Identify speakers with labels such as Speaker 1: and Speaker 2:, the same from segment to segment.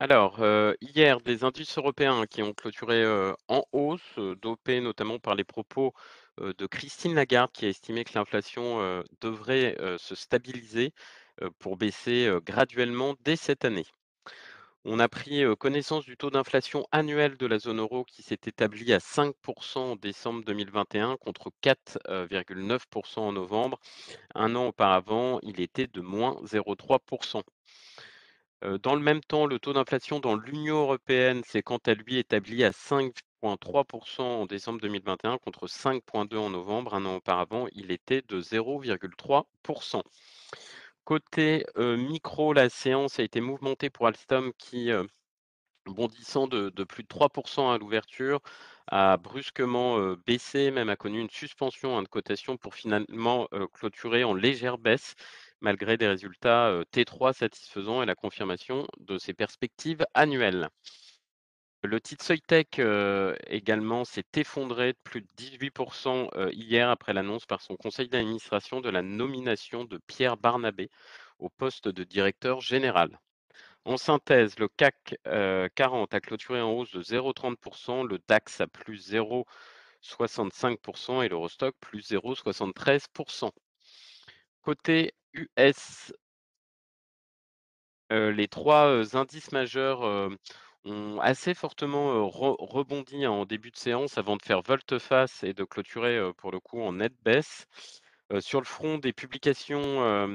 Speaker 1: Alors, heu, hier, des indices européens qui ont clôturé, heu, en hausse, heu, dopés notamment par les propos, de Christine Lagarde qui a estimé que l'inflation, devrait, se stabiliser, pour baisser, graduellement dès cette année. On a pris, connaissance du taux d'inflation annuel de la zone euro qui s'est établi à 5% en décembre 2021 contre 4,9% en novembre. Un an auparavant, il était de -0,3 Heu, dans le même temps, le taux d'inflation dans l'Union européenne s'est quant à lui établi à 5,3% en décembre 2021 contre 5,2% en novembre. Un an auparavant, il était de 0,3% Côté, micro, la séance a été mouvementée pour Alstom qui, bondissant de plus de 3% à l'ouverture, a brusquement, baissé, même a connu une suspension, hein, de cotation pour finalement, clôturer en légère baisse malgré des résultats, heu, T3 satisfaisants et la confirmation de ses perspectives annuelles. Le titre Soitec, heu, également s'est effondré de plus de 18 heu, hier après l'annonce par son conseil d'administration de la nomination de Pierre Barnabé au poste de directeur général. En synthèse, le CAC, heu, 40 a clôturé en hausse de 0,30% le DAX à plus 0,65% et l'Eurostoxx plus 0,73% Côté US, les 3 heu, indices majeurs, ont assez fortement, rebondi en début de séance avant de faire volte-face et de clôturer, pour le coup en nette baisse. Sur le front des publications,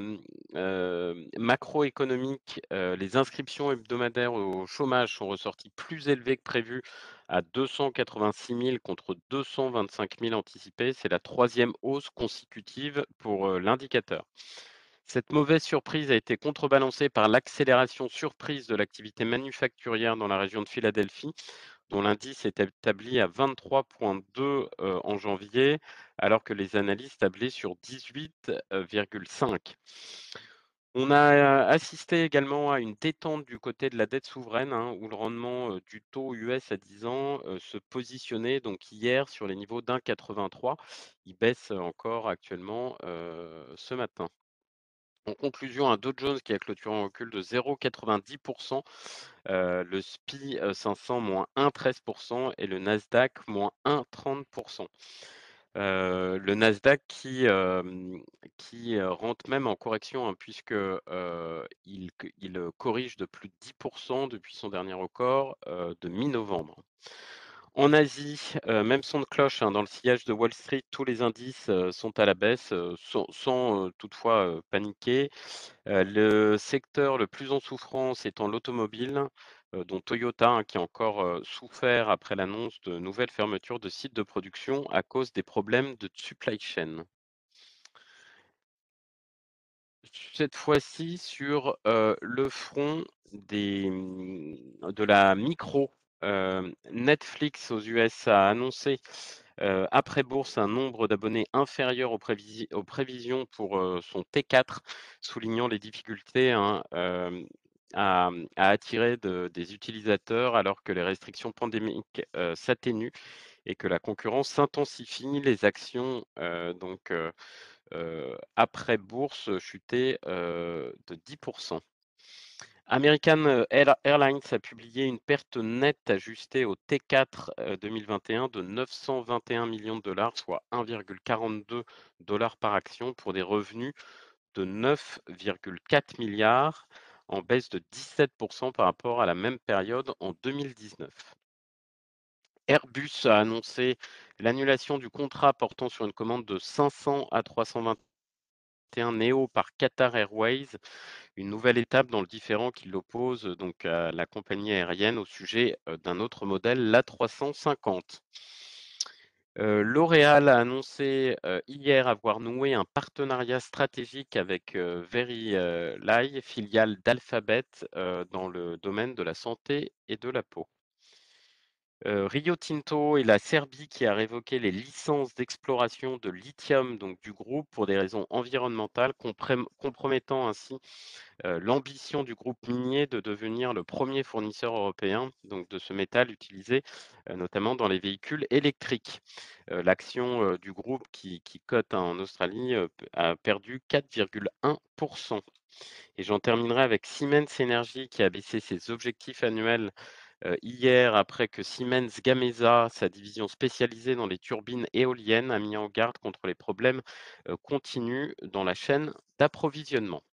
Speaker 1: macroéconomiques, les inscriptions hebdomadaires au chômage sont ressorties plus élevées que prévu à 286 000 contre 225 000 anticipés. C'est la troisième hausse consécutive pour, l'indicateur. Cette mauvaise surprise a été contrebalancée par l'accélération surprise de l'activité manufacturière dans la région de Philadelphie, dont l'indice est établi à 23,2 euh, en janvier, alors que les analystes tablaient sur 18,5. On a euh, assisté également à une détente du côté de la dette souveraine, hein, où le rendement euh, du taux US à 10 ans euh, se positionnait donc hier sur les niveaux d'1,83. Il baisse encore actuellement euh, ce matin. En conclusion, un Dow Jones qui a clôturé en recul de 0,90 heu, le SPI, heu, 500 moins 1,13% et le Nasdaq moins 1,30 Heu, le Nasdaq qui, qui, rentre même en correction, hein, puisque, il il, corrige de plus de 10% depuis son dernier record, de mi-novembre. En Asie, heu, même son de cloche, hein, dans le sillage de Wall Street, tous les indices, heu, sont à la baisse, heu, sans toutefois, paniquer. Le secteur le plus en souffrance étant l'automobile, dont Toyota, hein, qui a encore, souffert après l'annonce de nouvelles fermetures de sites de production à cause des problèmes de supply chain. Cette fois-ci sur, le front mmh, de la micro, Netflix aux US a annoncé, après bourse, un nombre d'abonnés inférieur aux prévisi aux prévisions pour, son T4, soulignant les difficultés, hein, à, attirer de des utilisateurs alors que les restrictions pandémiques, s'atténuent et que la concurrence s'intensifie. Les actions, donc, après bourse, chuté, heu, de 10 American, Air Airlines a publié une perte nette ajustée au T4, heu, 2021 de 921 millions de dollars, soit 1,42 par action pour des revenus de 9,4 milliards, en baisse de 17% par rapport à la même période en 2019. Airbus a annoncé l'annulation du contrat portant sur une commande de 500 A321 neo par Qatar Airways, une nouvelle étape dans le différend qui l'oppose donc à la compagnie aérienne au sujet, heu, d'un autre modèle, l'A350. Heu, L'Oréal a annoncé, hier avoir noué un partenariat stratégique avec, heu, Verily, filiale d'Alphabet, dans le domaine de la santé et de la peau. Rio Tinto et la Serbie qui a révoqué les licences d'exploration de lithium donc du groupe pour des raisons environnementales, compromettant ainsi, l'ambition du groupe minier de devenir le premier fournisseur européen de ce métal utilisé, notamment dans les véhicules électriques. L'action, du groupe qui qui cote en Australie, a perdu 4,1 Et j'en terminerai avec Siemens Energy qui a baissé ses objectifs annuels hier après que Siemens Gamesa, sa division spécialisée dans les turbines éoliennes, a mis en garde contre les problèmes continus dans la chaîne d'approvisionnement.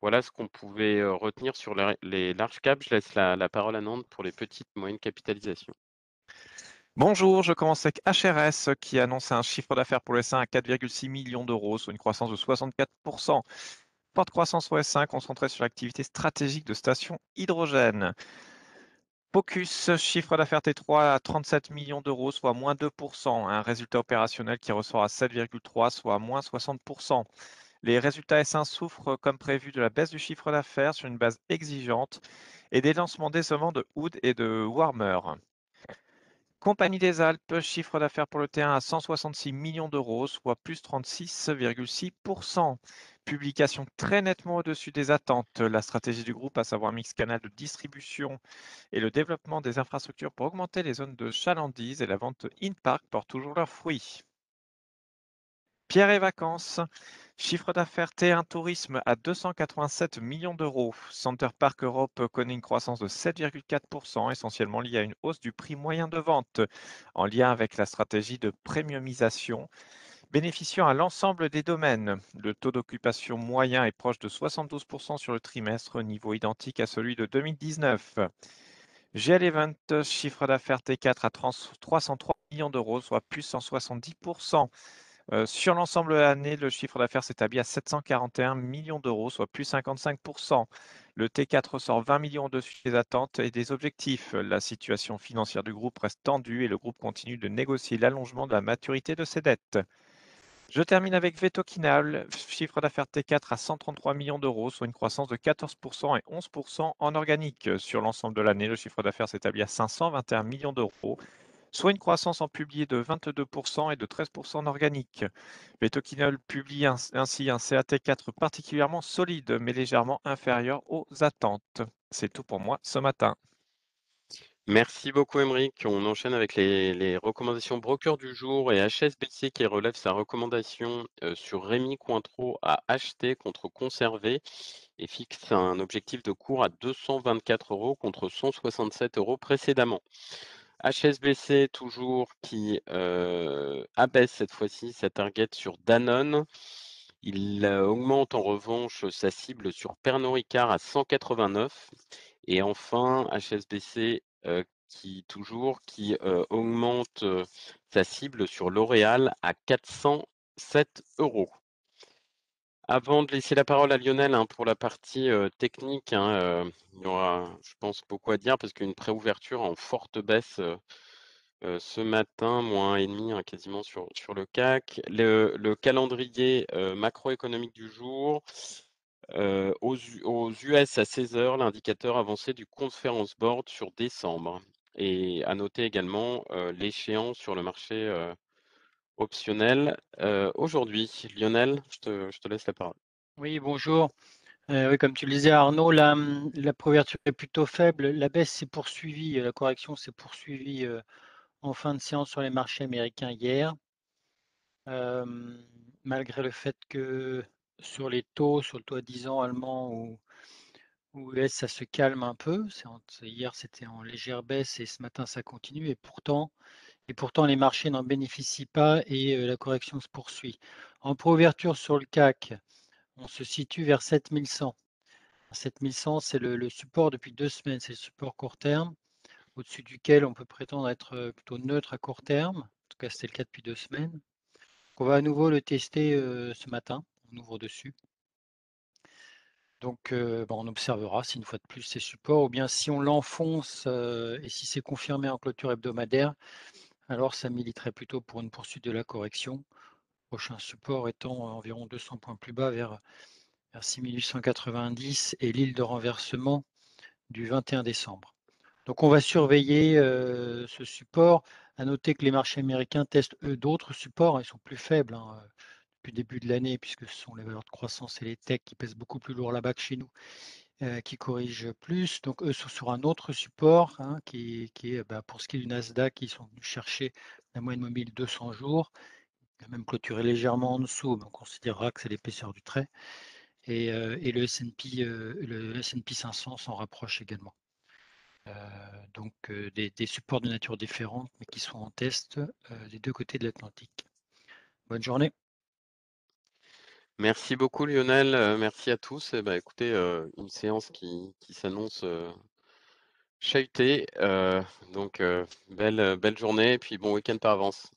Speaker 1: Voilà ce qu'on pouvait retenir sur les larges caps. Je laisse la, parole à Nantes pour les petites et moyennes capitalisations.
Speaker 2: Bonjour, je commence avec HRS qui annonce un chiffre d'affaires pour le S1 à 4,6 millions d'euros, soit une croissance de 64%. Forte croissance au S1 concentrée sur l'activité stratégique de stations hydrogène. Focus, chiffre d'affaires T3 à 37 millions d'euros, soit moins 2%. Un résultat opérationnel qui ressort à 7,3, soit moins 60%. Les résultats S1 souffrent, comme prévu, de la baisse du chiffre d'affaires sur une base exigeante et des lancements décevants de Hood et de Warmer. Compagnie des Alpes, chiffre d'affaires pour le T1 à 166 millions d'euros, soit plus 36,6%. Publication très nettement au-dessus des attentes. La stratégie du groupe, à savoir mix canal de distribution et le développement des infrastructures pour augmenter les zones de chalandise et la vente in-park portent toujours leurs fruits. Pierre et Vacances, chiffre d'affaires T1 Tourisme à 287 millions d'euros. Center Park Europe connaît une croissance de 7,4%, essentiellement liée à une hausse du prix moyen de vente, en lien avec la stratégie de premiumisation, bénéficiant à l'ensemble des domaines. Le taux d'occupation moyen est proche de 72% sur le trimestre, niveau identique à celui de 2019. GL Event, chiffre d'affaires T4 à 303 millions d'euros, soit plus 170%. Euh, sur l'ensemble de l'année, le chiffre d'affaires s'établit à 741 millions d'euros, soit plus 55%. Le T4 ressort 20 millions au-dessus des attentes et des objectifs. La situation financière du groupe reste tendue et le groupe continue de négocier l'allongement de la maturité de ses dettes. Je termine avec Vetokinal, chiffre d'affaires T4 à 133 millions d'euros, soit une croissance de 14% et 11% en organique. Sur l'ensemble de l'année, le chiffre d'affaires s'établit à 521 millions d'euros soit une croissance en publié de 22% et de 13% en organique. Vetoquinol publie ainsi un CAT4 particulièrement solide, mais légèrement inférieur aux attentes. C'est tout pour moi ce matin.
Speaker 1: Merci beaucoup, Émeric. On enchaîne avec les, recommandations broker du jour et HSBC qui relève sa recommandation euh, sur Rémi Cointreau à acheter contre conserver et fixe un objectif de cours à 224 euros contre 167 euros précédemment. HSBC toujours qui abaisse cette fois-ci sa target sur Danone. Il augmente en revanche sa cible sur Pernod Ricard à 189. Et enfin, HSBC qui toujours qui augmente sa cible sur L'Oréal à 407 euros. Avant de laisser la parole à Lionel hein, pour la partie technique, hein, il y aura, je pense, beaucoup à dire parce qu'une préouverture en forte baisse ce matin, moins et demi hein, quasiment sur, sur le CAC. Le, calendrier macroéconomique du jour. Aux, aux, US à 16h, l'indicateur avancé du Conference Board sur décembre. Et à noter également l'échéance sur le marché optionnel aujourd'hui. Lionel, je te, laisse la parole.
Speaker 3: Oui, bonjour. oui, comme tu le disais, Arnaud, la, mmh, la couverture est plutôt faible. La baisse s'est poursuivie, la correction s'est poursuivie en fin de séance sur les marchés américains hier. malgré le fait que sur les taux, sur le taux à 10 ans allemand ou US, ça se calme un peu. Hier, c'était en légère baisse et ce matin, ça continue. Et pourtant, et pourtant, les marchés n'en bénéficient pas et la correction se poursuit. En préouverture sur le CAC, on se situe vers 7100. 7100, c'est le, support depuis deux semaines, c'est le support court terme, au-dessus duquel on peut prétendre être plutôt neutre à court terme. En tout cas, c'était le cas depuis deux semaines. on va à nouveau le tester ce matin. On ouvre dessus. Donc, on observera si une fois de plus ces supports, ou bien si on l'enfonce et si c'est confirmé en clôture hebdomadaire, alors ça militerait plutôt pour une poursuite de la correction. Prochain support étant environ 200 points plus bas vers, 6890 et l'île de renversement du 21 décembre. Donc on va surveiller ce support. À noter que les marchés américains testent eux d'autres supports, ils sont plus faibles hein, depuis le début de l'année, puisque ce sont les valeurs de croissance et les techs qui pèsent beaucoup plus lourd là-bas que chez nous. Euh, qui corrige plus. Donc eux sont sur un autre support hein, qui, est bah, pour ce qui est du Nasdaq, ils sont venus chercher la moyenne mobile 200 jours. Même clôturé légèrement en dessous, mais on considérera que c'est l'épaisseur du trait. et, et le S&P le S&P 500 s'en rapproche également. donc des, supports de nature différente, mais qui sont en test des deux côtés de l'Atlantique. Bonne journée.
Speaker 1: Merci beaucoup Lionel, merci à tous. Et bah, écoutez, une séance qui, s'annonce chahutée. donc belle, belle journée et puis bon week-end par avance.